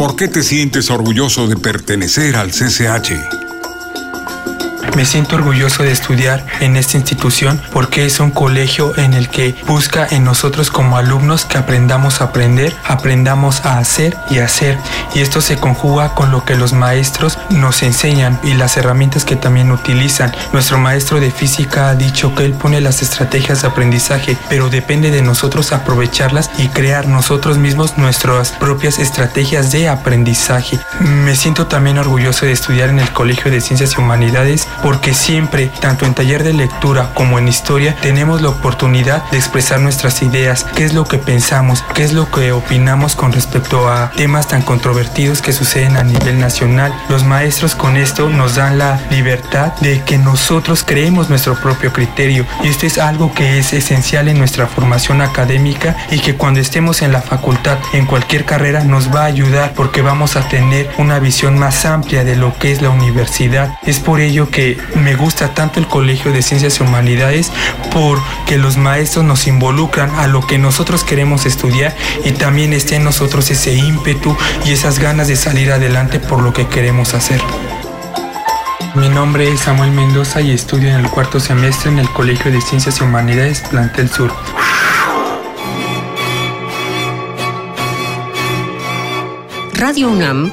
¿Por qué te sientes orgulloso de pertenecer al CCH? Me siento orgulloso de estudiar en esta institución porque es un colegio en el que busca en nosotros como alumnos que aprendamos a aprender, aprendamos a hacer y hacer. Y esto se conjuga con lo que los maestros nos enseñan y las herramientas que también utilizan. Nuestro maestro de física ha dicho que él pone las estrategias de aprendizaje, pero depende de nosotros aprovecharlas y crear nosotros mismos nuestras propias estrategias de aprendizaje. Me siento también orgulloso de estudiar en el Colegio de Ciencias y Humanidades porque siempre, tanto en taller de lectura como en historia, tenemos la oportunidad de expresar nuestras ideas, qué es lo que pensamos, qué es lo que opinamos con respecto a temas tan controvertidos que suceden a nivel nacional. Los maestros con esto nos dan la libertad de que nosotros creemos nuestro propio criterio y esto es algo que es esencial en nuestra formación académica y que cuando estemos en la facultad, en cualquier carrera, nos va a ayudar porque vamos a tener una visión más amplia de lo que es la universidad. Es por ello que me gusta tanto el Colegio de Ciencias y Humanidades porque los maestros nos involucran a lo que nosotros queremos estudiar y también esté en nosotros ese ímpetu y esas ganas de salir adelante por lo que queremos hacer. Mi nombre es Samuel Mendoza y estudio en el cuarto semestre en el Colegio de Ciencias y Humanidades Plantel Sur. Radio UNAM